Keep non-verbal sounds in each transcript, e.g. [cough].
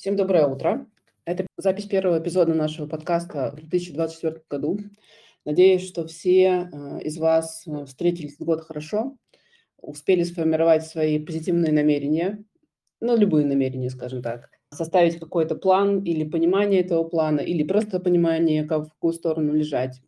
Всем доброе утро. Это запись первого эпизода нашего подкаста в 2024 году. Надеюсь, что все э, из вас э, встретили этот год хорошо, успели сформировать свои позитивные намерения, ну, любые намерения, скажем так, составить какой-то план или понимание этого плана, или просто понимание, как, в какую сторону лежать.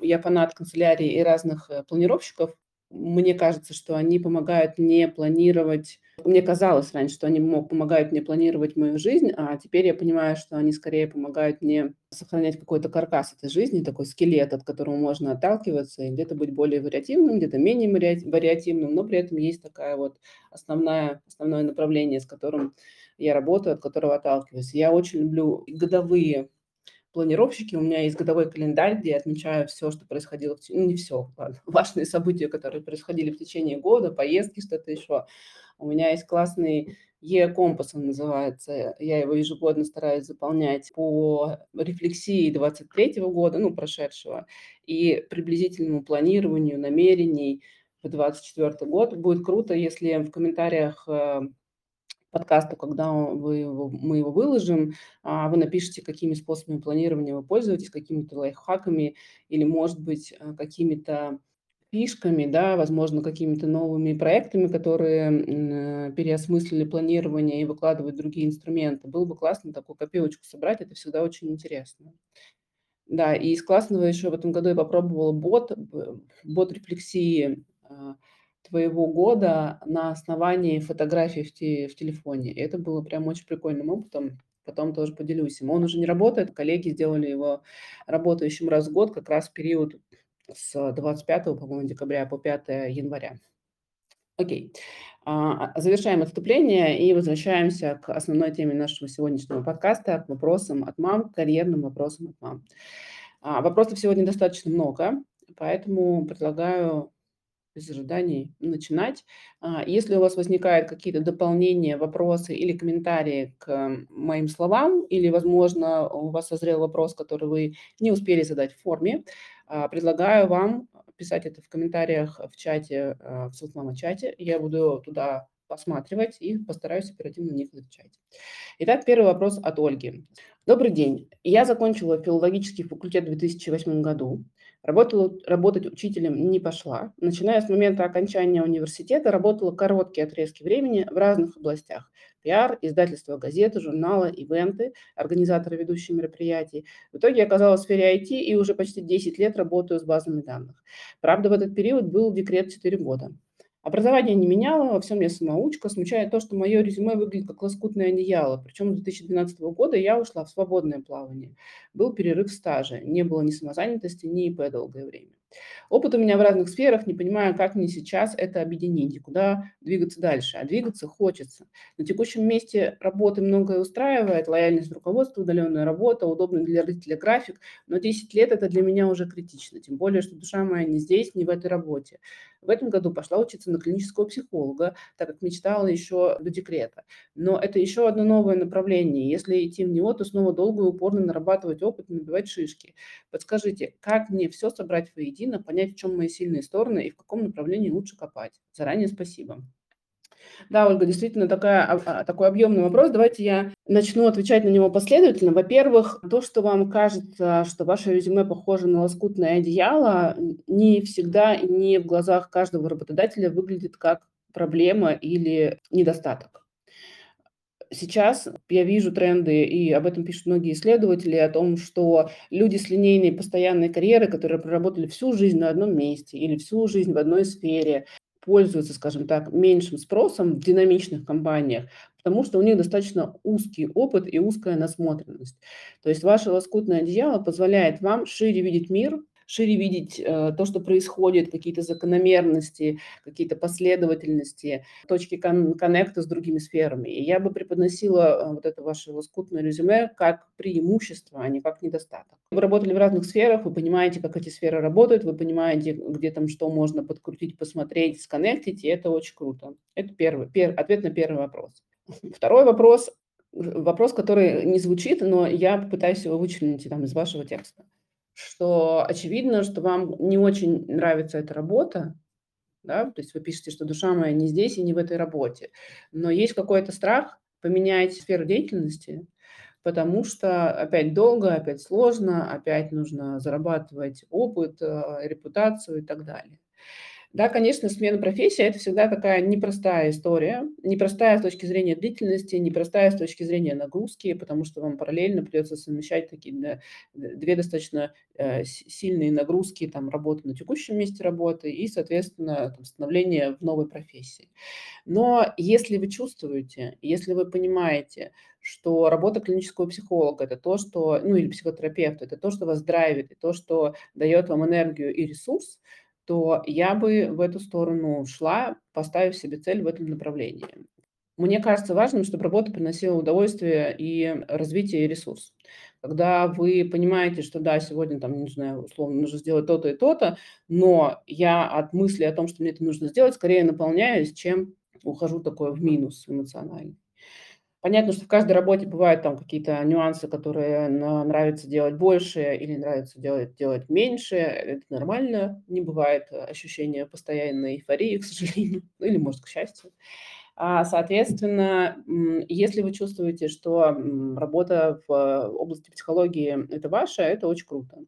Я фанат канцелярии и разных э, планировщиков, мне кажется, что они помогают мне планировать. Мне казалось раньше, что они помогают мне планировать мою жизнь, а теперь я понимаю, что они скорее помогают мне сохранять какой-то каркас этой жизни, такой скелет, от которого можно отталкиваться, и где-то быть более вариативным, где-то менее вариативным, но при этом есть такая вот основная, основное направление, с которым я работаю, от которого отталкиваюсь. Я очень люблю годовые планировщики, у меня есть годовой календарь, где я отмечаю все, что происходило, в, ну не все, ладно, [laughs] важные события, которые происходили в течение года, поездки, что-то еще. У меня есть классный Е-компас, он называется. Я его ежегодно стараюсь заполнять по рефлексии 23 года, ну, прошедшего, и приблизительному планированию намерений в 24 год. Будет круто, если в комментариях э, подкасту, когда вы его, мы его выложим, а, вы напишите, какими способами планирования вы пользуетесь, какими-то лайфхаками или, может быть, э, какими-то фишками, да, возможно, какими-то новыми проектами, которые э, переосмыслили планирование и выкладывают другие инструменты. Было бы классно такую копилочку собрать, это всегда очень интересно. Да, и из классного еще в этом году я попробовала бот, бот рефлексии а, твоего года на основании фотографий в, те, в телефоне. И это было прям очень прикольным опытом. Потом тоже поделюсь им. Он уже не работает, коллеги сделали его работающим раз в год, как раз в период с 25, по-моему, декабря по 5 января. Окей. А, а, завершаем отступление и возвращаемся к основной теме нашего сегодняшнего подкаста, к вопросам от мам, к карьерным вопросам от мам. А, вопросов сегодня достаточно много, поэтому предлагаю без ожиданий начинать. А, если у вас возникают какие-то дополнения, вопросы или комментарии к моим словам, или, возможно, у вас созрел вопрос, который вы не успели задать в форме, а, предлагаю вам писать это в комментариях в чате, а, в соцмама-чате. Я буду туда посматривать и постараюсь оперативно на них отвечать. Итак, первый вопрос от Ольги. Добрый день. Я закончила филологический факультет в 2008 году. Работала, работать учителем не пошла. Начиная с момента окончания университета, работала короткие отрезки времени в разных областях. Пиар, издательство газеты, журналы, ивенты, организаторы ведущие мероприятий. В итоге оказалась в сфере IT и уже почти 10 лет работаю с базами данных. Правда, в этот период был декрет 4 года. Образование не меняло, во всем я самоучка. Смущает то, что мое резюме выглядит как лоскутное одеяло. Причем с 2012 года я ушла в свободное плавание. Был перерыв стажа. Не было ни самозанятости, ни ИП долгое время. Опыт у меня в разных сферах, не понимаю, как мне сейчас это объединить и куда двигаться дальше. А двигаться хочется. На текущем месте работы многое устраивает, лояльность руководства, удаленная работа, удобный для родителя график, но 10 лет это для меня уже критично, тем более, что душа моя не здесь, не в этой работе. В этом году пошла учиться на клинического психолога, так как мечтала еще до декрета. Но это еще одно новое направление. Если идти в него, то снова долго и упорно нарабатывать опыт, набивать шишки. Подскажите, как мне все собрать воедино, понять, в чем мои сильные стороны и в каком направлении лучше копать? Заранее спасибо. Да, Ольга, действительно такая, а, такой объемный вопрос. Давайте я начну отвечать на него последовательно. Во-первых, то, что вам кажется, что ваше резюме похоже на лоскутное одеяло, не всегда и не в глазах каждого работодателя выглядит как проблема или недостаток. Сейчас я вижу тренды, и об этом пишут многие исследователи, о том, что люди с линейной постоянной карьерой, которые проработали всю жизнь на одном месте или всю жизнь в одной сфере, пользуются, скажем так, меньшим спросом в динамичных компаниях, потому что у них достаточно узкий опыт и узкая насмотренность. То есть ваше лоскутное одеяло позволяет вам шире видеть мир, шире видеть э, то, что происходит, какие-то закономерности, какие-то последовательности, точки кон- коннекта с другими сферами. И я бы преподносила э, вот это ваше лоскутное резюме как преимущество, а не как недостаток. Вы работали в разных сферах, вы понимаете, как эти сферы работают, вы понимаете, где там что можно подкрутить, посмотреть, сконнектить, и это очень круто. Это первый, пер, ответ на первый вопрос. [laughs] Второй вопрос, вопрос, который не звучит, но я попытаюсь его вычленить там, из вашего текста что очевидно, что вам не очень нравится эта работа, да, то есть вы пишете, что душа моя не здесь и не в этой работе, но есть какой-то страх поменять сферу деятельности, потому что опять долго, опять сложно, опять нужно зарабатывать опыт, э, репутацию и так далее. Да, конечно, смена профессии– это всегда такая непростая история. Непростая с точки зрения длительности, непростая с точки зрения нагрузки, потому что вам параллельно придется совмещать такие да, две достаточно э, сильные нагрузки, там, работы на текущем месте работы и, соответственно, там, становление в новой профессии. Но если вы чувствуете, если вы понимаете, что работа клинического психолога – это то, что, ну или психотерапевта, это то, что вас драйвит, и то, что дает вам энергию и ресурс, то я бы в эту сторону шла, поставив себе цель в этом направлении. Мне кажется важным, чтобы работа приносила удовольствие и развитие ресурс. Когда вы понимаете, что да, сегодня там, не знаю, условно, нужно сделать то-то и то-то, но я от мысли о том, что мне это нужно сделать, скорее наполняюсь, чем ухожу такое в минус эмоциональный. Понятно, что в каждой работе бывают там какие-то нюансы, которые нравится делать больше или нравится делать, делать меньше. Это нормально. Не бывает ощущения постоянной эйфории, к сожалению, [laughs] ну или, может, к счастью. А, соответственно, если вы чувствуете, что работа в области психологии – это ваша, это очень круто.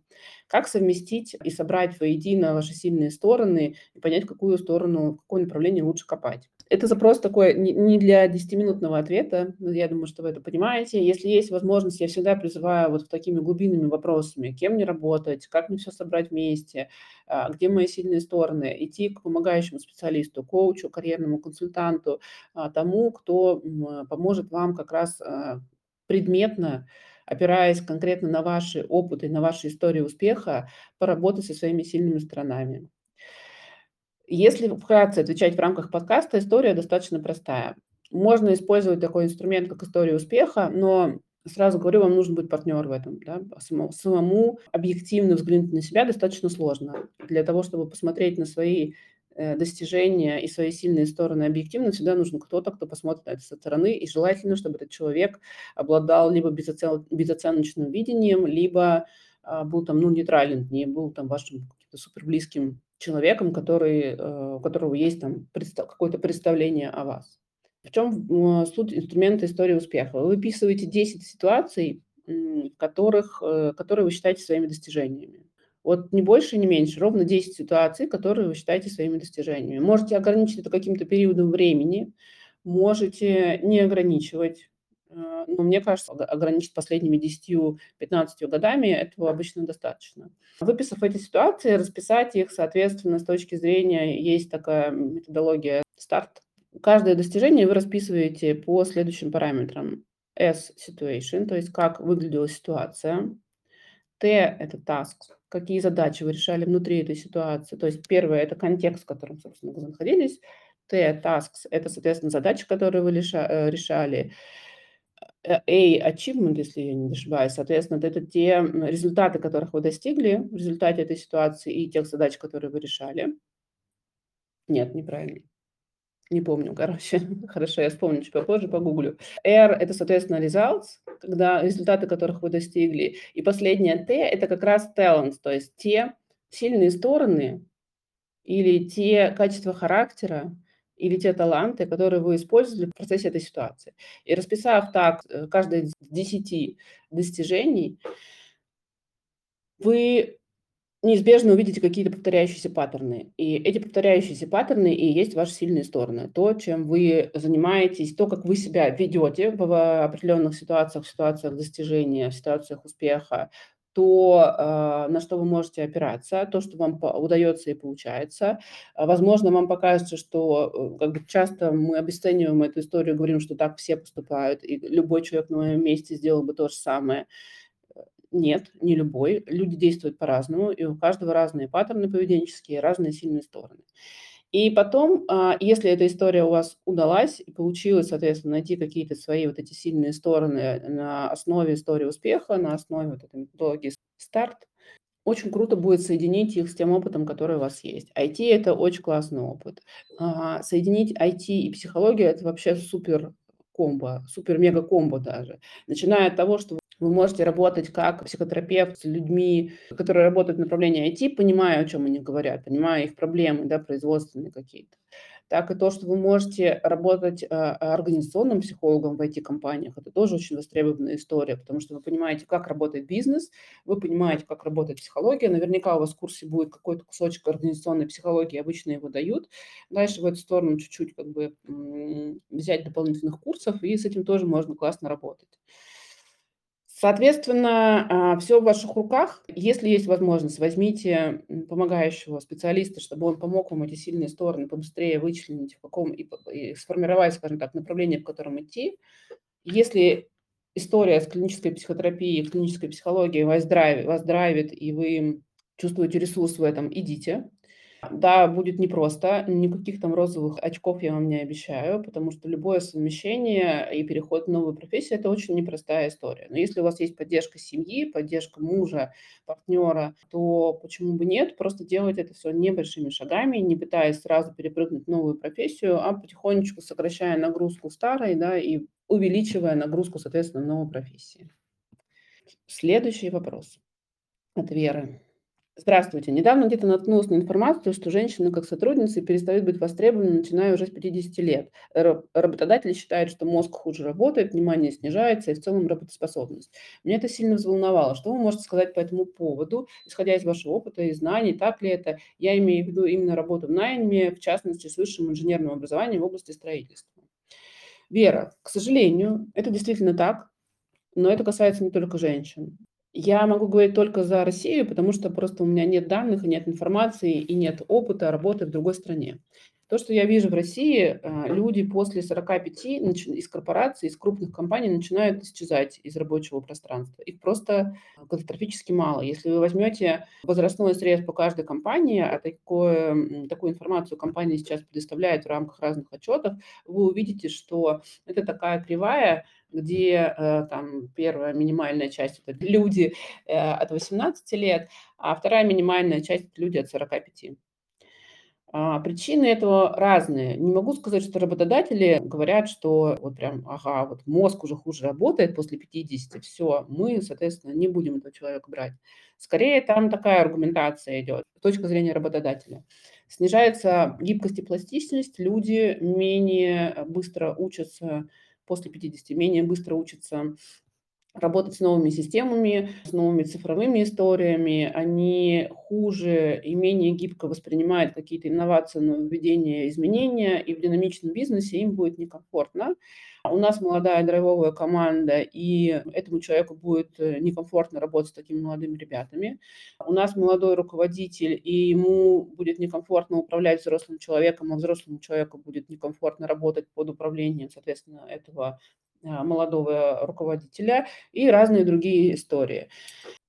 Как совместить и собрать воедино ваши сильные стороны и понять, в какую сторону, в какое направление лучше копать? Это запрос такой не для 10-минутного ответа, я думаю, что вы это понимаете. Если есть возможность, я всегда призываю вот такими глубинными вопросами, кем мне работать, как мне все собрать вместе, а, где мои сильные стороны, идти к помогающему специалисту, коучу, карьерному консультанту, а, тому, кто поможет вам как раз а, предметно опираясь конкретно на ваши опыты, на ваши истории успеха, поработать со своими сильными сторонами. Если вкратце отвечать в рамках подкаста, история достаточно простая. Можно использовать такой инструмент, как история успеха, но сразу говорю, вам нужен быть партнер в этом. Да? Самому, самому объективно взглянуть на себя достаточно сложно. Для того, чтобы посмотреть на свои э, достижения и свои сильные стороны объективно, всегда нужен кто-то, кто посмотрит на это со стороны, и желательно, чтобы этот человек обладал либо безоцен... безоценочным видением, либо а, был там, ну, нейтрален, не был там вашим супер близким человеком, который, э, у которого есть там какое-то представление о вас. В чем суть инструмента истории успеха? Вы выписываете 10 ситуаций, которых, э, которые вы считаете своими достижениями. Вот не больше, не меньше, ровно 10 ситуаций, которые вы считаете своими достижениями. Можете ограничить это каким-то периодом времени, можете не ограничивать, но мне кажется, ограничить последними 10-15 годами этого обычно достаточно. Выписав эти ситуации, расписать их, соответственно, с точки зрения, есть такая методология старт. Каждое достижение вы расписываете по следующим параметрам. S – situation, то есть как выглядела ситуация. T – это task, какие задачи вы решали внутри этой ситуации. То есть первое – это контекст, в котором, собственно, вы находились. T – tasks – это, соответственно, задачи, которые вы э, решали. Э, A achievement, если я не ошибаюсь, соответственно, это те результаты, которых вы достигли в результате этой ситуации и тех задач, которые вы решали. Нет, неправильно. Не помню, короче. [laughs] Хорошо, я вспомню чуть попозже, погуглю. R – это, соответственно, results, когда результаты которых вы достигли. И последнее T – это как раз talents, то есть те сильные стороны или те качества характера, или те таланты, которые вы использовали в процессе этой ситуации. И расписав так э, каждое из 10 достижений, вы неизбежно увидите какие-то повторяющиеся паттерны. И эти повторяющиеся паттерны и есть ваши сильные стороны. То, чем вы занимаетесь, то, как вы себя ведете в определенных ситуациях, в ситуациях достижения, в ситуациях успеха, то, э, на что вы можете опираться, то, что вам удается и получается. А, возможно, вам покажется, что э, как бы часто мы обесцениваем эту историю, говорим, что так все поступают, и любой человек на моем месте сделал бы то же самое. Нет, не любой. Люди действуют по-разному, и у каждого разные паттерны поведенческие, разные сильные стороны. И потом, а, если эта история у вас удалась и получилось, соответственно, найти какие-то свои вот эти сильные стороны на основе истории успеха, на основе вот этой методологии старт, очень круто будет соединить их с тем опытом, который у вас есть. IT – это очень классный опыт. А, соединить IT и психологию – это вообще супер комбо, супер-мега комбо даже. Начиная от того, что вы можете работать как психотерапевт с людьми, которые работают в направлении IT, понимая, о чем они говорят, понимая их проблемы, да, производственные какие-то. так и то, что вы можете работать а, организационным психологом в IT-компаниях, это тоже очень востребованная история, потому что вы понимаете, как работает бизнес, вы понимаете, как работает психология. Наверняка у вас в курсе будет какой-то кусочек организационной психологии, обычно его дают. Дальше в эту сторону чуть-чуть как бы взять дополнительных курсов, и с этим тоже можно классно работать. Соответственно, а, все в ваших руках. Если есть возможность, возьмите помогающего специалиста, чтобы он помог вам эти сильные стороны побыстрее вычленить в каком и, и сформировать, скажем так, направление, в котором идти. Если история с клинической психотерапией, клинической психологией вас драйвит, вас драйвит и вы чувствуете ресурс в этом, идите. Да, будет непросто, никаких там розовых очков я вам не обещаю, потому что любое совмещение и переход в новую профессию– это очень непростая история. Но если у вас есть поддержка семьи, поддержка мужа, партнера, то почему бы нет? Просто делать это все небольшими шагами, не пытаясь сразу перепрыгнуть в новую профессию, а потихонечку сокращая нагрузку старой, да, и увеличивая нагрузку, соответственно, новой профессии. Следующий вопрос от Веры. Здравствуйте. Недавно где-то наткнулась на информацию, что женщины как сотрудницы перестают быть востребованы, начиная уже с 50 лет. Работодатели считают, что мозг хуже работает, внимание снижается и в целом работоспособность. Меня это сильно взволновало. Что вы можете сказать по этому поводу, исходя из вашего опыта и знаний, так ли это? Я имею в виду именно работу в найме, в частности, с высшим инженерным образованием в области строительства. Вера, к сожалению, это действительно так, но это касается не только женщин. Я могу говорить только за Россию, потому что просто у меня нет данных, нет информации, и нет опыта работы в другой стране. То, что я вижу в России, а, люди после 45 из корпораций, из крупных компаний начинают исчезать из рабочего пространства. Их просто катастрофически мало. Если вы возьмете возрастной срез по каждой компании, а такое, такую информацию компания сейчас предоставляет в рамках разных отчетов, вы увидите, что это такая кривая, где э, там первая минимальная часть это люди э, от 18 лет, а вторая минимальная часть это люди от 45. А, причины этого разные. Не могу сказать, что работодатели говорят, что вот прям, ага, вот мозг уже хуже работает после 50, все, мы, соответственно, не будем этого человека брать. Скорее, там такая аргументация идет с точки зрения работодателя. Снижается гибкость и пластичность, люди менее быстро учатся после 50 менее быстро учатся работать с новыми системами, с новыми цифровыми историями, они хуже и менее гибко воспринимают какие-то инновации, нововведения, изменения, и в динамичном бизнесе им будет некомфортно. У нас молодая драйвовая команда, и этому человеку будет э, некомфортно работать с такими молодыми ребятами. У нас молодой руководитель, и ему будет некомфортно управлять взрослым человеком, а взрослому человеку будет некомфортно работать под управлением, соответственно, этого молодого руководителя и разные другие истории.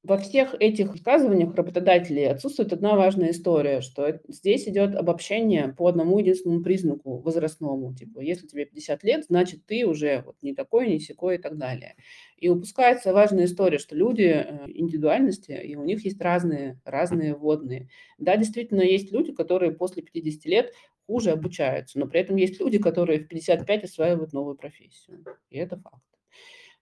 Во всех этих высказываниях работодателей отсутствует одна важная история, что здесь идет обобщение по одному единственному признаку возрастному. Типа, если тебе 50 лет, значит, ты уже вот не такой, не секой и так далее. И упускается важная история, что люди э, индивидуальности, и у них есть разные, разные водные. Да, действительно, есть люди, которые после 50 лет хуже обучаются, но при этом есть люди, которые в 55 осваивают новую профессию. И это факт.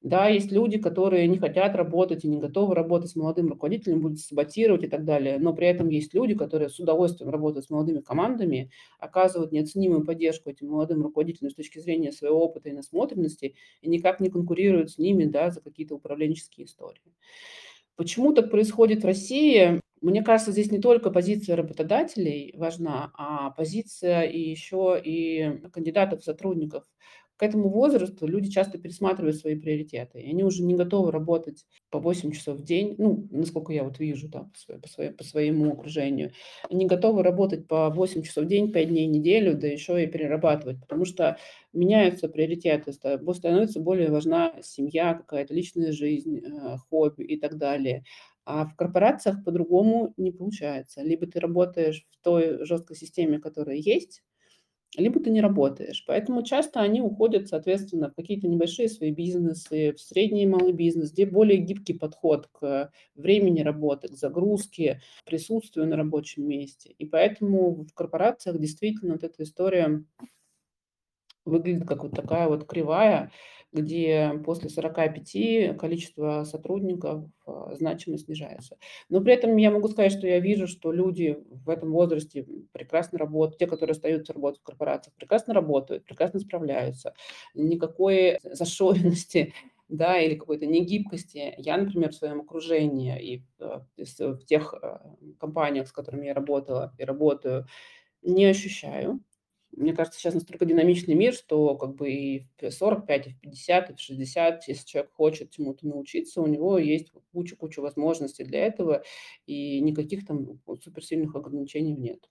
Да, есть люди, которые не хотят работать и не готовы работать с молодым руководителем, будут саботировать и так далее. Но при этом есть люди, которые с удовольствием работают с молодыми командами, оказывают неоценимую поддержку этим молодым руководителям с точки зрения своего опыта и насмотренности, и никак не конкурируют с ними да, за какие-то управленческие истории. Почему так происходит в России? Мне кажется, здесь не только позиция работодателей важна, а позиция и еще и кандидатов, сотрудников к этому возрасту люди часто пересматривают свои приоритеты, и они уже не готовы работать по 8 часов в день, ну, насколько я вот вижу да, по, своей, по, своей, по своему окружению, они готовы работать по 8 часов в день, 5 дней в неделю, да еще и перерабатывать, потому что меняются приоритеты, становится более важна семья, какая-то личная жизнь, э, хобби и так далее. А в корпорациях по-другому не получается. Либо ты работаешь в той жесткой системе, которая есть, либо ты не работаешь. Поэтому часто они уходят, соответственно, в какие-то небольшие свои бизнесы, в средний и малый бизнес, где более гибкий подход к времени работы, к загрузке, присутствию на рабочем месте. И поэтому в корпорациях действительно вот эта история выглядит как вот такая вот кривая, где после 45 количество сотрудников а, значимо снижается. Но при этом я могу сказать, что я вижу, что люди в этом возрасте прекрасно работают, те, которые остаются работать в корпорациях, прекрасно работают, прекрасно справляются. Никакой [laughs] зашоренности да, или какой-то негибкости. Я, например, в своем окружении и э, в тех э, компаниях, с которыми я работала и работаю, не ощущаю. Мне кажется, сейчас настолько динамичный мир, что как бы и в 45, и в 50, и в 60, если человек хочет чему-то научиться, у него есть куча-куча возможностей для этого, и никаких там суперсильных ограничений нет.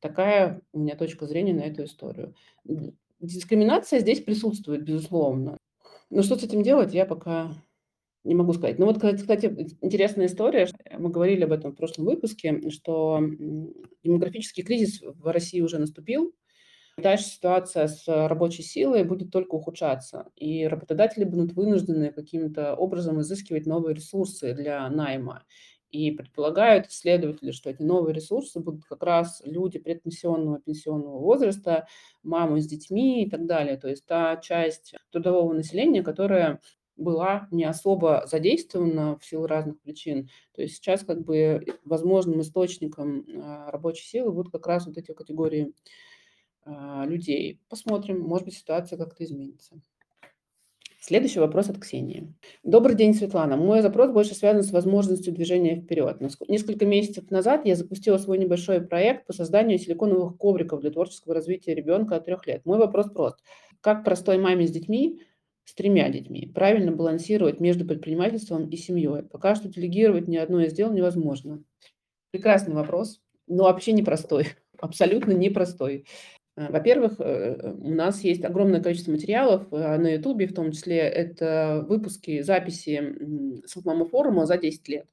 Такая у меня точка зрения на эту историю. Дискриминация здесь присутствует, безусловно. Но что с этим делать, я пока не могу сказать. Ну вот, кстати, интересная история. Мы говорили об этом в прошлом выпуске, что демографический кризис в России уже наступил. Дальше ситуация с рабочей силой будет только ухудшаться, и работодатели будут вынуждены каким-то образом изыскивать новые ресурсы для найма. И предполагают исследователи, что эти новые ресурсы будут как раз люди предпенсионного, пенсионного возраста, мамы с детьми и так далее. То есть та часть трудового населения, которая была не особо задействована в силу разных причин. То есть сейчас как бы возможным источником а, рабочей силы будут как раз вот эти категории людей. Посмотрим, может быть, ситуация как-то изменится. Следующий вопрос от Ксении. Добрый день, Светлана. Мой запрос больше связан с возможностью движения вперед. Несколько месяцев назад я запустила свой небольшой проект по созданию силиконовых ковриков для творческого развития ребенка от трех лет. Мой вопрос прост. Как простой маме с детьми, с тремя детьми, правильно балансировать между предпринимательством и семьей? Пока что делегировать ни одно из дел невозможно. Прекрасный вопрос, но вообще непростой. Абсолютно непростой. Во-первых, э, у нас есть огромное количество материалов э, на Ютубе, в том числе это выпуски, записи Селфмама форума за 10 лет.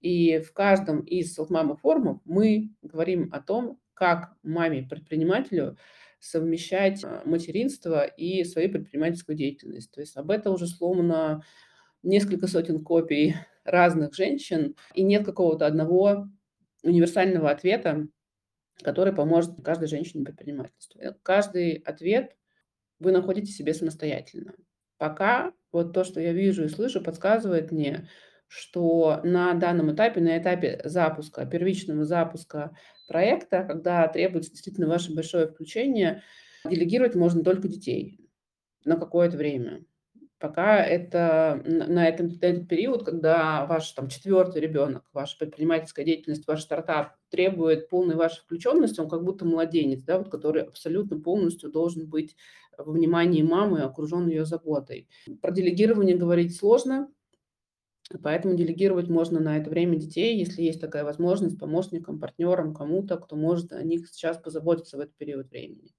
И в каждом из Селфмама форумов мы говорим о том, как маме-предпринимателю совмещать материнство и свою предпринимательскую деятельность. То есть об этом уже сломано несколько сотен копий [laughs] разных женщин, и нет какого-то одного универсального ответа, который поможет каждой женщине предпринимательству. Каждый ответ вы находите себе самостоятельно. Пока вот то, что я вижу и слышу, подсказывает мне, что на данном этапе, на этапе запуска, первичного запуска проекта, когда требуется действительно ваше большое включение, делегировать можно только детей на какое-то время пока это на этом, на этот период, когда ваш там четвертый ребенок, ваша предпринимательская деятельность, ваш стартап требует полной вашей включенности, он как будто младенец, да, вот, который абсолютно полностью должен быть во внимании мамы, окружен ее заботой. Про делегирование говорить сложно, Поэтому делегировать можно на это время детей, если есть такая возможность, помощникам, партнерам, кому-то, кто может о них сейчас позаботиться в этот период времени.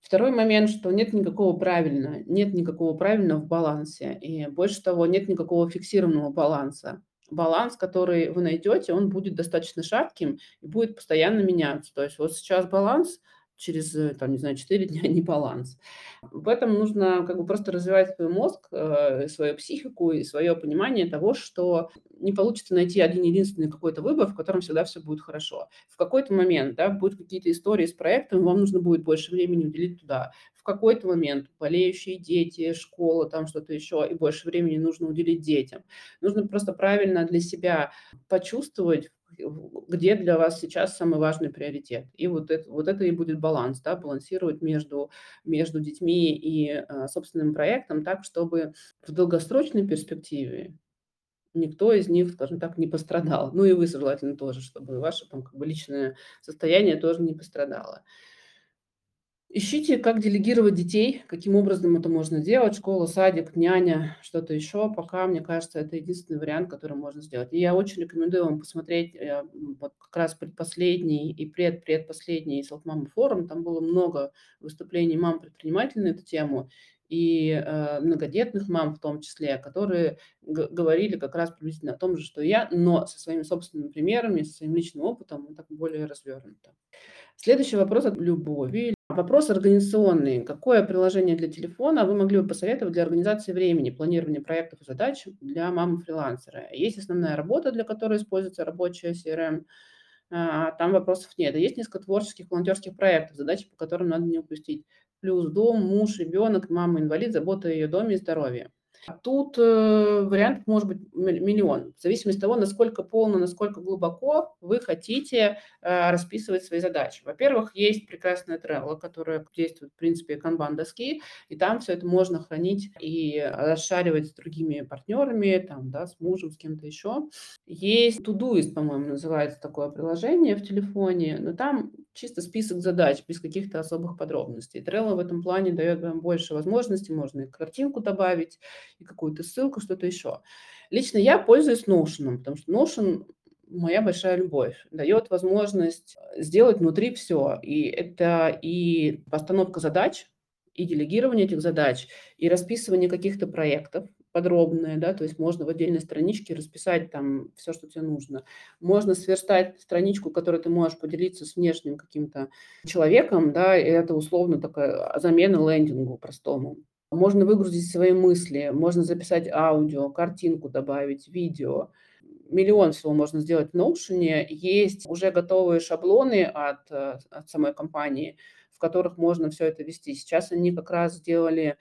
Второй момент, что нет никакого правильного, нет никакого правильного в балансе. И больше того, нет никакого фиксированного баланса. Баланс, который вы найдете, он будет достаточно шатким и будет постоянно меняться. То есть вот сейчас баланс – через, э, там, не знаю, 4 [laughs] дня не баланс. В этом нужно как бы просто развивать свой мозг, э, свою психику и свое понимание того, что не получится найти один единственный какой-то выбор, в котором всегда все будет хорошо. В какой-то момент, да, будут какие-то истории с проектом, вам нужно будет больше времени уделить туда. В какой-то момент болеющие дети, школа, там что-то еще, и больше времени нужно уделить детям. Нужно просто правильно для себя почувствовать, где для вас сейчас самый важный приоритет. И вот это, вот это и будет баланс, да, балансировать между, между детьми и э, собственным проектом так, чтобы в долгосрочной перспективе никто из них, скажем так, не пострадал. Ну и вы желательно тоже, чтобы ваше там как бы личное состояние тоже не пострадало. Ищите, как делегировать детей, каким образом это можно делать, школа, садик, няня, что-то еще. Пока, мне кажется, это единственный вариант, который можно сделать. И я очень рекомендую вам посмотреть э, вот как раз предпоследний и пред-предпоследний Self-Mama форум. Там было много выступлений мам-предпринимателей на эту тему и э, многодетных мам в том числе, которые говорили как раз приблизительно о том же, что я, но со своими собственными примерами, со своим личным опытом, так более развернуто. Следующий вопрос от Любови. Вопрос организационный. Какое приложение для телефона вы могли бы посоветовать для организации времени, планирования проектов и задач для мамы-фрилансера? Есть основная работа, для которой используется рабочая CRM, а, там вопросов нет. есть несколько творческих волонтерских проектов, задачи по которым надо не упустить. плюс дом, муж, ребенок, мама-инвалид, забота о ее доме и здоровье. Тут э, вариантов может быть миллион, в зависимости от того, насколько полно, насколько глубоко вы хотите э, расписывать свои задачи. Во-первых, есть прекрасная Trello, которая действует в принципе канбан доски, и там все это можно хранить и расшаривать с другими партнерами, там, да, с мужем, с кем-то еще. Есть Todoist, по-моему, называется такое приложение в телефоне, но там чисто список задач без каких-то особых подробностей. Trello в этом плане дает вам больше возможностей, можно и картинку добавить, и какую-то ссылку, что-то еще. Лично я пользуюсь Notion, потому что Notion моя большая любовь. Дает возможность сделать внутри все. И это и постановка задач, и делегирование этих задач, и расписывание каких-то проектов подробное, да, то есть можно в отдельной страничке расписать там все, что тебе нужно. Можно сверстать страничку, которую ты можешь поделиться с внешним каким-то человеком, да, и это условно такая замена лендингу простому. Можно выгрузить свои мысли, можно записать аудио, картинку добавить, видео. Миллион всего можно сделать в Notion. Есть уже готовые шаблоны от, э, от самой компании, в которых можно все это вести. Сейчас они как раз сделали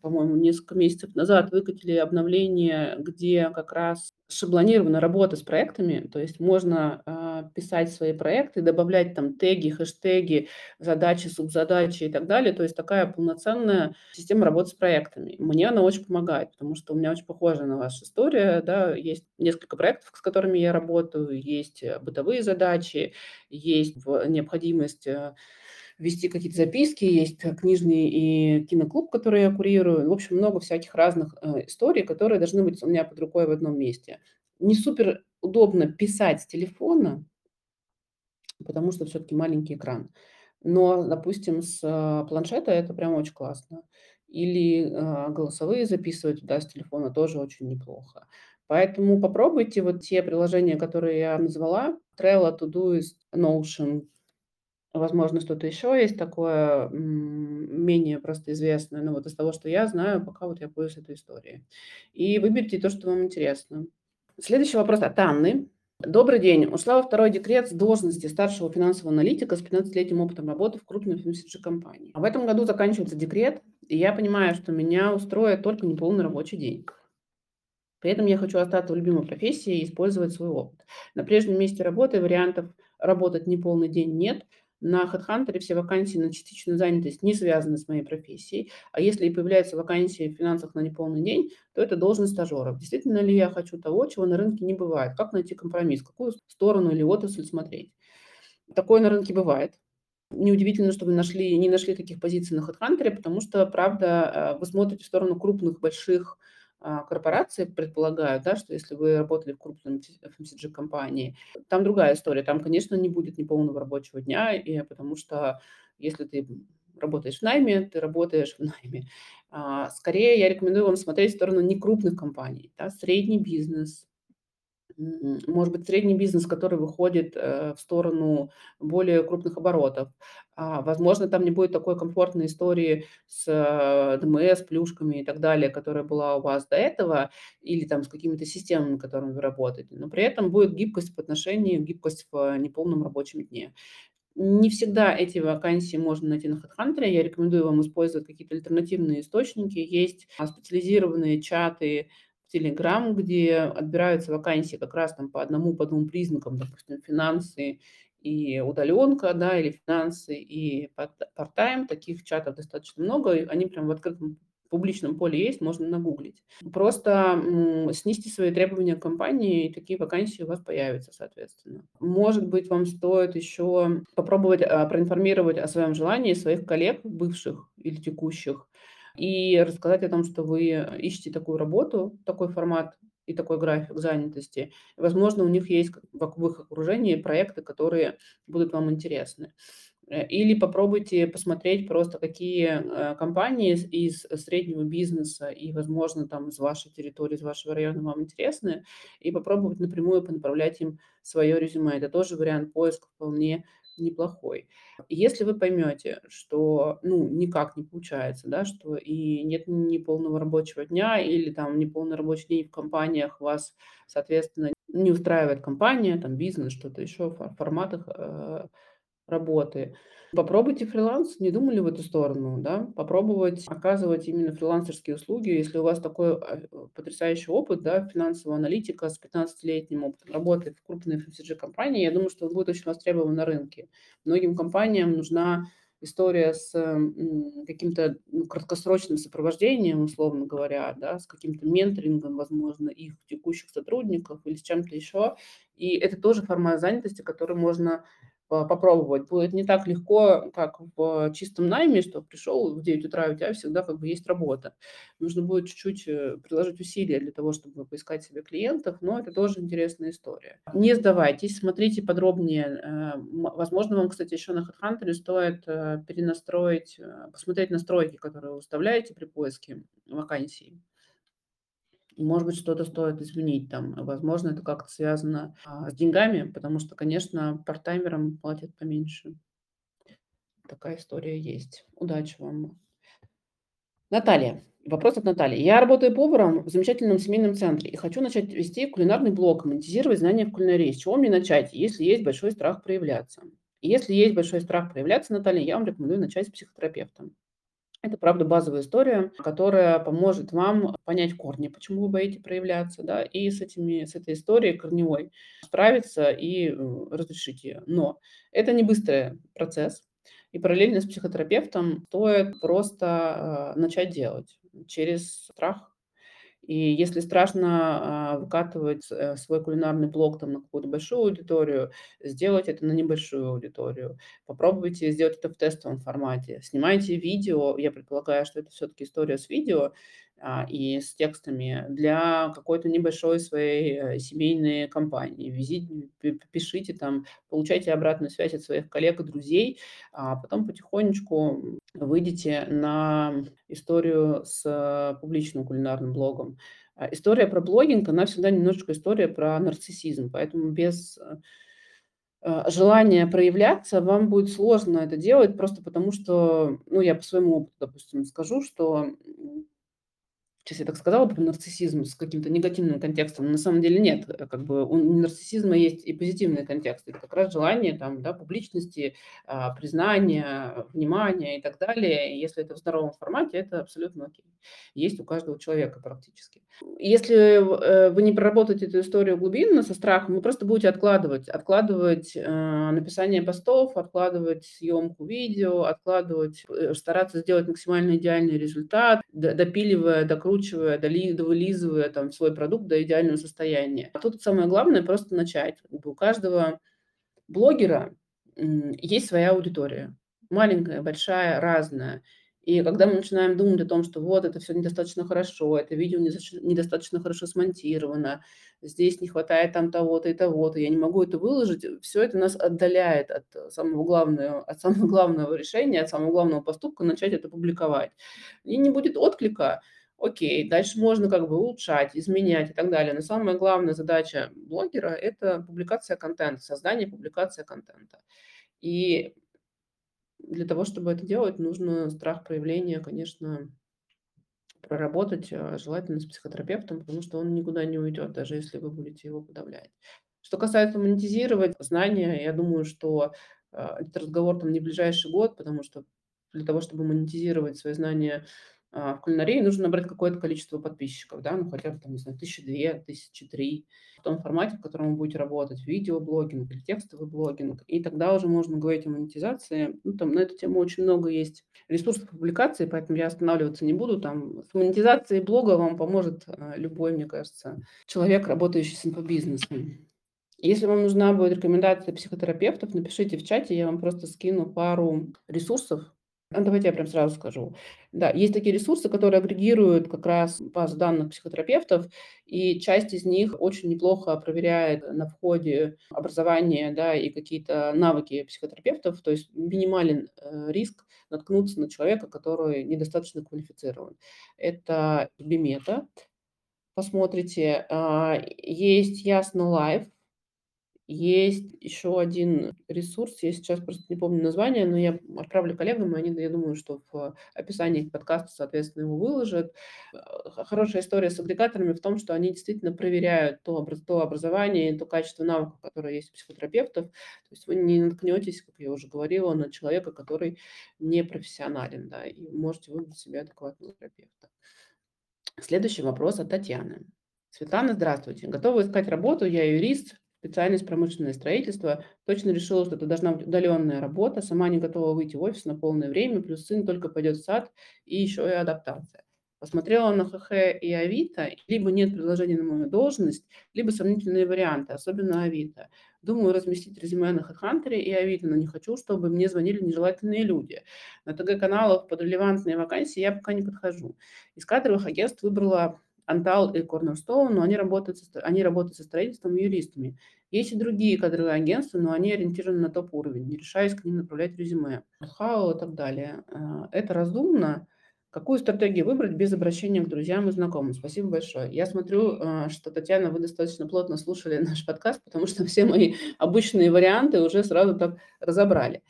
по-моему, несколько месяцев назад выкатили обновление, где как раз шаблонирована работа с проектами, то есть можно э, писать свои проекты, добавлять там теги, хэштеги, задачи, субзадачи и так далее. То есть такая полноценная система работы с проектами. Мне она очень помогает, потому что у меня очень похожа на вашу историю. Да? Есть несколько проектов, с которыми я работаю, есть э, бытовые задачи, есть необходимость э, вести какие-то записки, есть книжный и киноклуб, который я курирую. В общем, много всяких разных э, историй, которые должны быть у меня под рукой в одном месте. Не супер удобно писать с телефона, потому что все-таки маленький экран. Но, допустим, с э, планшета это прям очень классно. Или э, голосовые записывать туда с телефона тоже очень неплохо. Поэтому попробуйте вот те приложения, которые я назвала, Trello, Todoist, Notion, Возможно, что-то еще есть такое, менее просто известное, но вот из того, что я знаю, пока вот я пользуюсь этой историей. И выберите то, что вам интересно. Следующий вопрос от Анны. Добрый день. Ушла во второй декрет с должности старшего финансового аналитика с 15-летним опытом работы в крупной FMCG-компании. А в этом году заканчивается декрет, и я понимаю, что меня устроит только неполный рабочий день. При этом я хочу остаться в любимой профессии и использовать свой опыт. На прежнем месте работы вариантов работать неполный день нет, на HeadHunter все вакансии на частичную занятость не связаны с моей профессией, а если и появляются вакансии в финансах на неполный день, то это должность стажеров. Действительно ли я хочу того, чего на рынке не бывает? Как найти компромисс? Какую сторону или отрасль смотреть? Такое на рынке бывает. Неудивительно, что вы нашли, не нашли таких позиций на HeadHunter, потому что, правда, э, вы смотрите в сторону крупных, больших а, корпорации предполагают, да, что если вы работали в крупной FMCG-компании, там другая история. Там, конечно, не будет неполного рабочего дня, и потому что если ты работаешь в найме, ты работаешь в найме. А, скорее, я рекомендую вам смотреть в сторону некрупных компаний, да, средний бизнес, может быть, средний бизнес, который выходит э, в сторону более крупных оборотов. А, возможно, там не будет такой комфортной истории с э, ДМС, плюшками и так далее, которая была у вас до этого, или там с какими-то системами, которыми вы работаете. Но при этом будет гибкость в отношении, гибкость в неполном рабочем дне. Не всегда эти вакансии можно найти на HeadHunter. Я рекомендую вам использовать какие-то альтернативные источники. Есть а, специализированные чаты Telegram, где отбираются вакансии как раз там по одному, по двум признакам, допустим, финансы и удаленка, да, или финансы и part-time. Таких чатов достаточно много, они прям в открытом публичном поле есть, можно нагуглить. Просто снизьте свои требования к компании, и такие вакансии у вас появятся, соответственно. Может быть, вам стоит еще попробовать а, проинформировать о своем желании своих коллег, бывших или текущих, и рассказать о том, что вы ищете такую работу, такой формат и такой график занятости. Возможно, у них есть в их окружении проекты, которые будут вам интересны. Э, или попробуйте посмотреть просто, какие э, компании из среднего бизнеса и, возможно, там из вашей территории, из вашего района вам интересны, и попробовать напрямую понаправлять им свое резюме. Это тоже вариант поиска вполне неплохой. Если вы поймете, что ну, никак не получается, да, что и нет ни полного рабочего дня, или там не полный рабочий день в компаниях вас, соответственно, не устраивает компания, там бизнес, что-то еще в форматах, э, работы. Попробуйте фриланс, не думали в эту сторону, да? Попробовать оказывать именно фрилансерские услуги, если у вас такой, а, потрясающий опыт, да, финансового аналитика с 15-летним опытом работы в крупной FMCG-компании, я думаю, что он будет очень востребован на рынке. Многим компаниям нужна история с каким-то ну, краткосрочным сопровождением, условно говоря, да, с каким-то менторингом, возможно, их текущих сотрудников или с чем-то еще. И это тоже формат занятости, который можно попробовать. Будет не так легко, как в чистом найме, что пришел в 9 утра, у тебя всегда как бы есть работа. Нужно будет чуть-чуть э, приложить усилия для того, чтобы поискать себе клиентов, но это тоже интересная история. Не сдавайтесь, смотрите подробнее. Э, возможно, вам, кстати, еще на HeadHunter стоит э, перенастроить, посмотреть настройки, которые вы выставляете при поиске вакансий. Может быть, что-то стоит изменить там. Возможно, это как-то связано а, с деньгами, потому что, конечно, партаймерам платят поменьше. Такая история есть. Удачи вам. Наталья. Вопрос от Натальи. Я работаю поваром в замечательном семейном центре и хочу начать вести кулинарный блог, монетизировать знания в кулинарии. С чего мне начать, если есть большой страх проявляться? Если есть большой страх проявляться, Наталья, я вам рекомендую начать с психотерапевтом. Это, правда, базовая история, которая поможет вам понять корни, почему вы боитесь проявляться, да, и с, этими, с этой историей корневой справиться и разрешить ее. Но это не быстрый процесс, и параллельно с психотерапевтом стоит просто э, начать делать через страх, и если страшно а, выкатывать э, свой кулинарный блог там на какую-то большую аудиторию, сделать это на небольшую аудиторию. Попробуйте сделать это в тестовом формате. Снимайте видео, я предполагаю, что это все-таки история с видео, и с текстами для какой-то небольшой своей э, семейной компании. Визите, пишите там, получайте обратную связь от своих коллег и друзей, а потом потихонечку выйдете на историю с э, публичным кулинарным блогом. А история про блогинг, она всегда немножечко история про нарциссизм, поэтому без э, желания проявляться, вам будет сложно это делать, просто потому что, ну, я по своему опыту, допустим, скажу, что сейчас я так сказала про нарциссизм с каким-то негативным контекстом, на самом деле нет. Э, как бы у нарциссизма есть и позитивный контекст. Это как раз желание там, да, публичности, а, признания, внимания и так далее. И если это в здоровом формате, это абсолютно окей. Есть у каждого человека практически. Если э, вы не проработаете эту историю глубинно со страхом, вы просто будете откладывать. Откладывать э, написание постов, откладывать съемку видео, откладывать, стараться сделать максимально идеальный результат, допиливая, докручивая докручивая, довылизывая там свой продукт до идеального состояния. А тут самое главное просто начать. У каждого блогера есть своя аудитория. Маленькая, большая, разная. И когда мы начинаем думать о том, что вот это все недостаточно хорошо, это видео недостаточно хорошо смонтировано, здесь не хватает там того-то и того-то, я не могу это выложить, все это нас отдаляет от самого главного, от самого главного решения, от самого главного поступка начать это публиковать. И не будет отклика, Окей, дальше можно как бы улучшать, изменять и так далее. Но самая главная задача блогера– это публикация контента, создание публикация контента. И для того, чтобы это делать, нужно страх проявления, конечно, проработать, а, желательно с психотерапевтом, потому что он никуда не уйдет, даже если вы будете его подавлять. Что касается монетизировать знания, я думаю, что а, этот разговор там не ближайший год, потому что для того, чтобы монетизировать свои знания в кулинарии нужно набрать какое-то количество подписчиков, да, ну хотя бы, там, не знаю, тысячи две, тысячи три, в том формате, в котором вы будете работать, видеоблогинг или текстовый блогинг, и тогда уже можно говорить о монетизации. Ну, там на эту тему очень много есть ресурсов публикации, поэтому я останавливаться не буду. Там с монетизацией блога вам поможет а, любой, мне кажется, человек, работающий с инфобизнесом. Если вам нужна будет рекомендация психотерапевтов, напишите в чате, я вам просто скину пару ресурсов, а давайте я прям сразу скажу. Да, есть такие ресурсы, которые агрегируют как раз базу данных психотерапевтов, и часть из них очень неплохо проверяет на входе образование да, и какие-то навыки психотерапевтов, то есть минимален э, риск наткнуться на человека, который недостаточно квалифицирован. Это Бимета, посмотрите. А, есть Ясно Лайв, Есть еще один ресурс, я сейчас просто не помню название, но я отправлю коллегам, и они, я думаю, что в описании к подкасту, соответственно, его выложат. Э, хорошая история с агрегаторами в том, что они действительно проверяют то, то образование, то качество навыков, которые есть у психотерапевтов. То есть вы не наткнетесь, как я уже говорила, на человека, который не профессионален, да, и можете выбрать себе адекватного терапевта. Следующий вопрос от Татьяны. Светлана, здравствуйте. Готова искать работу, я юрист, специальность промышленное строительство. Точно решила, что это должна быть удаленная работа, сама не готова выйти в офис на полное время, плюс сын только пойдет в сад и еще и адаптация. Посмотрела на ХХ и Авито, либо нет предложений на мою должность, либо сомнительные варианты, особенно Авито. Думаю разместить резюме на HeadHunter и Авито, но не хочу, чтобы мне звонили нежелательные люди. На ТГ-каналах под релевантные вакансии я пока не подхожу. Из кадровых агентств выбрала Антал и Cornerstone, но они работают, со, они работают со строительством и юристами. Есть и другие кадровые агентства, но они ориентированы на топ-уровень, не решаясь к ним направлять резюме. Хау и так далее. Э, это разумно. Какую стратегию выбрать без обращения к друзьям и знакомым? Спасибо большое. Я смотрю, э, что, Татьяна, вы достаточно плотно слушали наш подкаст, потому что все мои обычные варианты уже сразу так разобрали.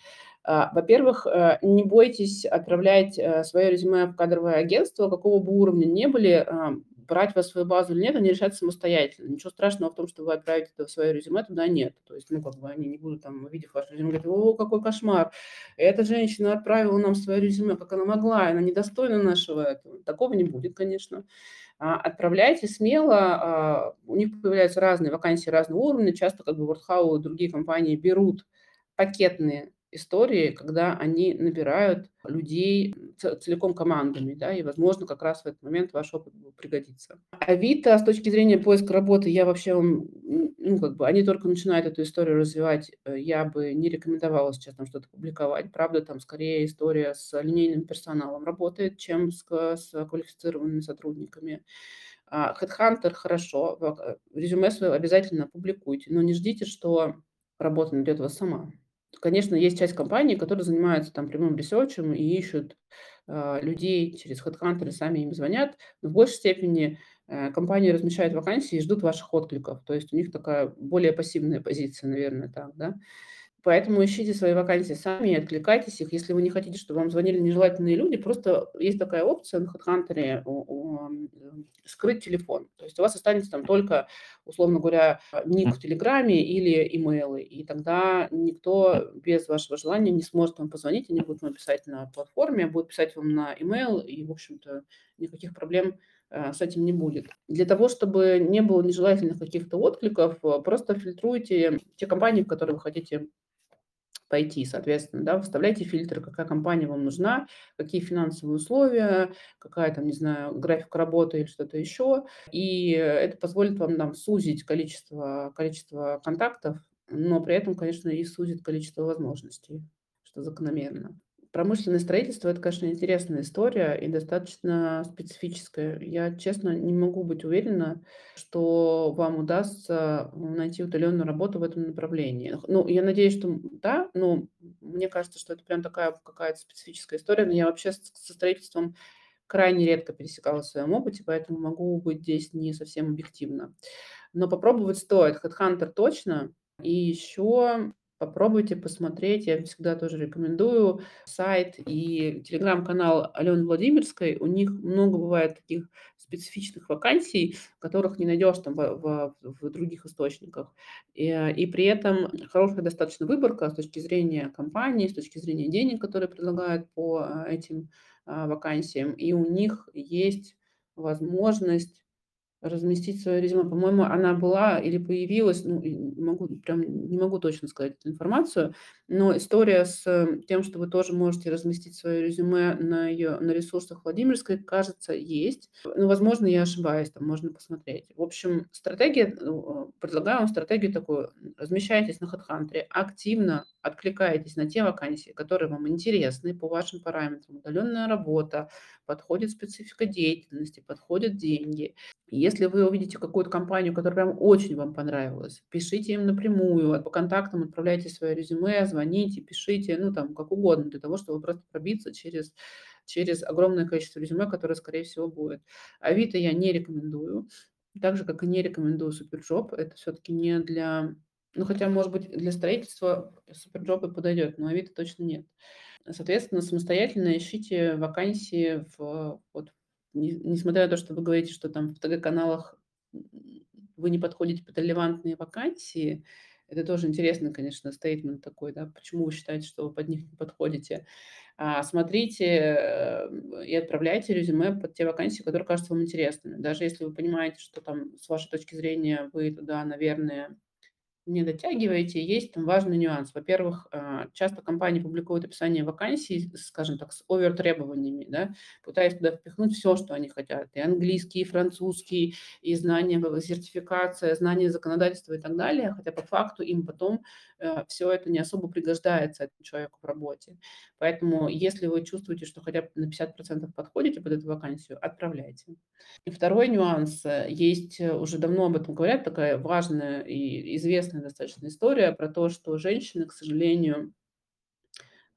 А, во-первых, не бойтесь отправлять свое резюме в кадровое агентство, какого бы уровня не были, брать вас в свою базу или нет, они решат самостоятельно. Ничего страшного в том, что вы отправите это в свое резюме, туда нет. То есть, ну, как бы они не будут там, увидев ваше резюме, говорить, о, какой кошмар, эта женщина отправила нам свое резюме, как она могла, она недостойна нашего этого. Такого не будет, конечно. А, отправляйте смело, а, у них появляются разные вакансии разного уровня, часто как бы WordHow и другие компании берут пакетные истории, когда они набирают людей целиком командами, да, и, возможно, как раз в этот момент ваш опыт пригодится. Авито с точки зрения поиска работы, я вообще вам, ну, как бы, они только начинают эту историю развивать, э, я бы не рекомендовала сейчас там что-то публиковать. Правда, там скорее история с линейным персоналом работает, чем с, с квалифицированными сотрудниками. А, Headhunter хорошо, э, резюме свое обязательно публикуйте, но не ждите, что работа найдет вас сама. Конечно, есть часть компаний, которые занимаются там прямым ресерчем и ищут э, людей через HeadHunter, сами им звонят. Но в большей степени э, компании размещают вакансии и ждут ваших откликов. То есть у них такая более пассивная позиция, наверное, так, да. Поэтому ищите свои вакансии сами и откликайтесь их. Если вы не хотите, чтобы вам звонили нежелательные люди, просто есть такая опция на HeadHunter скрыть телефон. То есть у вас останется там только, условно говоря, ник в Телеграме или имейлы. И тогда никто без вашего желания не сможет вам позвонить, они будут вам писать на платформе, будут писать вам на имейл, и, в общем-то, никаких проблем э, с этим не будет. Для того, чтобы не было нежелательных каких-то откликов, просто фильтруйте те компании, в которые вы хотите пойти, соответственно, да, выставляйте фильтры, какая компания вам нужна, какие финансовые условия, какая там, не знаю, график работы или что-то еще, и это позволит вам нам сузить количество, количество контактов, но при этом, конечно, и сузит количество возможностей, что закономерно. Промышленное строительство– это, конечно, интересная история и достаточно специфическая. Я, честно, не могу быть уверена, что вам удастся найти удаленную работу в этом направлении. Ну, я надеюсь, что да, но мне кажется, что это прям такая какая-то специфическая история. Но я вообще со строительством крайне редко пересекалась в своем опыте, поэтому могу быть здесь не совсем объективно. Но попробовать стоит. Headhunter точно. И еще Попробуйте посмотреть, я всегда тоже рекомендую сайт и телеграм-канал Алены Владимирской. У них много бывает таких специфичных вакансий, которых не найдешь там в, в, в других источниках. И, и при этом хорошая достаточно выборка с точки зрения компании, с точки зрения денег, которые предлагают по а, этим а, вакансиям. И у них есть возможность разместить свое резюме. По-моему, она была или появилась, ну, могу, прям не могу точно сказать эту информацию, но история с э, тем, что вы тоже можете разместить свое резюме на, ее, на ресурсах Владимирской, кажется, есть. Но, возможно, я ошибаюсь, там можно посмотреть. В общем, стратегия, ну, предлагаю вам стратегию такую. Размещайтесь на HeadHunter, активно откликаетесь на те вакансии, которые вам интересны по вашим параметрам. Удаленная работа, подходит специфика деятельности, подходят деньги. Если вы увидите какую-то компанию, которая прям очень вам понравилась, пишите им напрямую, по контактам отправляйте свое резюме, звоните, пишите, ну там как угодно, для того, чтобы просто пробиться через, через огромное количество резюме, которое, скорее всего, будет. Авито я не рекомендую, так же, как и не рекомендую Superjob. Это все-таки не для Ну, хотя, может быть, для строительства Superjob и подойдет, но Авито точно нет. Соответственно, самостоятельно ищите вакансии в вот не несмотря на то, что вы говорите, что там в ТГ-каналах вы не подходите под релевантные вакансии. Это тоже интересный, конечно, стейтмент такой, да, почему вы считаете, что вы под них не подходите. А, смотрите, э, и отправляйте резюме под те вакансии, которые кажутся вам интересными. Даже если вы понимаете, что там с вашей точки зрения вы туда, наверное, не дотягиваете, есть там важный нюанс. Во-первых, а, часто компании публикуют описание вакансий, скажем так, с овер-требованиями, да, пытаясь туда впихнуть все, что они хотят. И английский, и французский, и знания, сертификация, знания законодательства и так далее. Хотя по факту им потом все это не особо пригождается этому человеку в работе. Поэтому если вы чувствуете, что хотя бы на 50% подходите под эту вакансию, отправляйте. И второй нюанс. Э, есть, э, уже давно об этом говорят, такая важная и известная достаточно история про то, что женщины, к сожалению,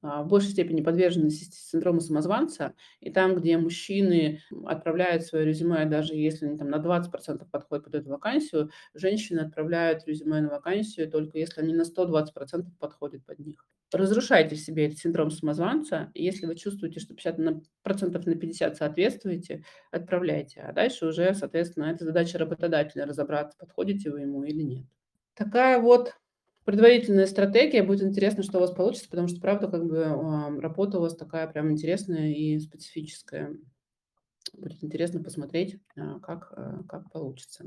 в большей степени подвержены синдрому самозванца, и там, где мужчины отправляют свое резюме, даже если они там на 20% подходят под эту вакансию, женщины отправляют резюме на вакансию только если они на 120% подходят под них. Разрушайте в себе этот синдром самозванца. Если вы чувствуете, что 50 на, процентов на 50 соответствуете, отправляйте. А дальше уже, соответственно, это задача работодателя разобраться, подходите вы ему или нет. Такая вот предварительная стратегия. Будет интересно, что у вас получится, потому что, правда, как бы работа у вас такая прям интересная и специфическая. Будет интересно посмотреть, а, как, а, как получится.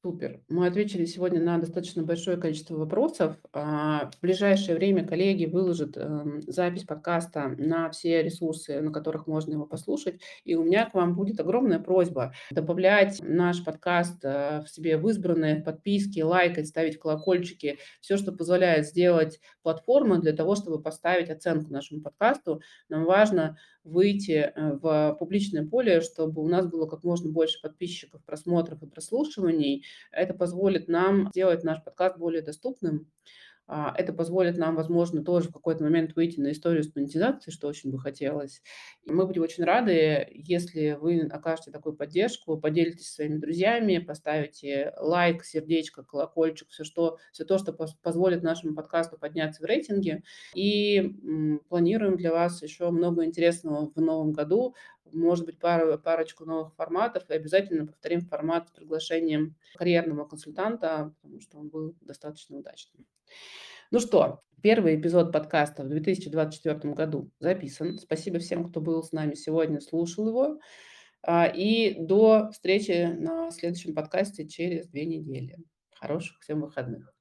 Супер. Мы ответили сегодня на достаточно большое количество вопросов. А, в ближайшее время коллеги выложат эм, запись подкаста на все ресурсы, на которых можно его послушать. И у меня к вам будет огромная просьба добавлять наш подкаст э, в себе в избранные подписки, лайкать, ставить колокольчики, все, что позволяет сделать платформу для того, чтобы поставить оценку нашему подкасту. Нам важно выйти э, в публичное поле, чтобы у нас было как можно больше подписчиков, просмотров и прослушиваний. Это позволит нам сделать наш подкаст более доступным, это позволит нам, возможно, тоже в какой-то момент выйти на историю с монетизацией, что очень бы хотелось. И мы будем очень рады, если вы окажете такую поддержку, поделитесь своими друзьями, поставите лайк, сердечко, колокольчик, все, что, все то, что позволит нашему подкасту подняться в рейтинге. И планируем для вас еще много интересного в новом году. Может быть, пару, парочку новых форматов. И обязательно повторим формат с приглашением карьерного консультанта, потому что он был достаточно удачным. Ну что, первый эпизод подкаста в 2024 году записан. Спасибо всем, кто был с нами сегодня, слушал его. А, и до встречи на следующем подкасте через две недели. Хороших всем выходных.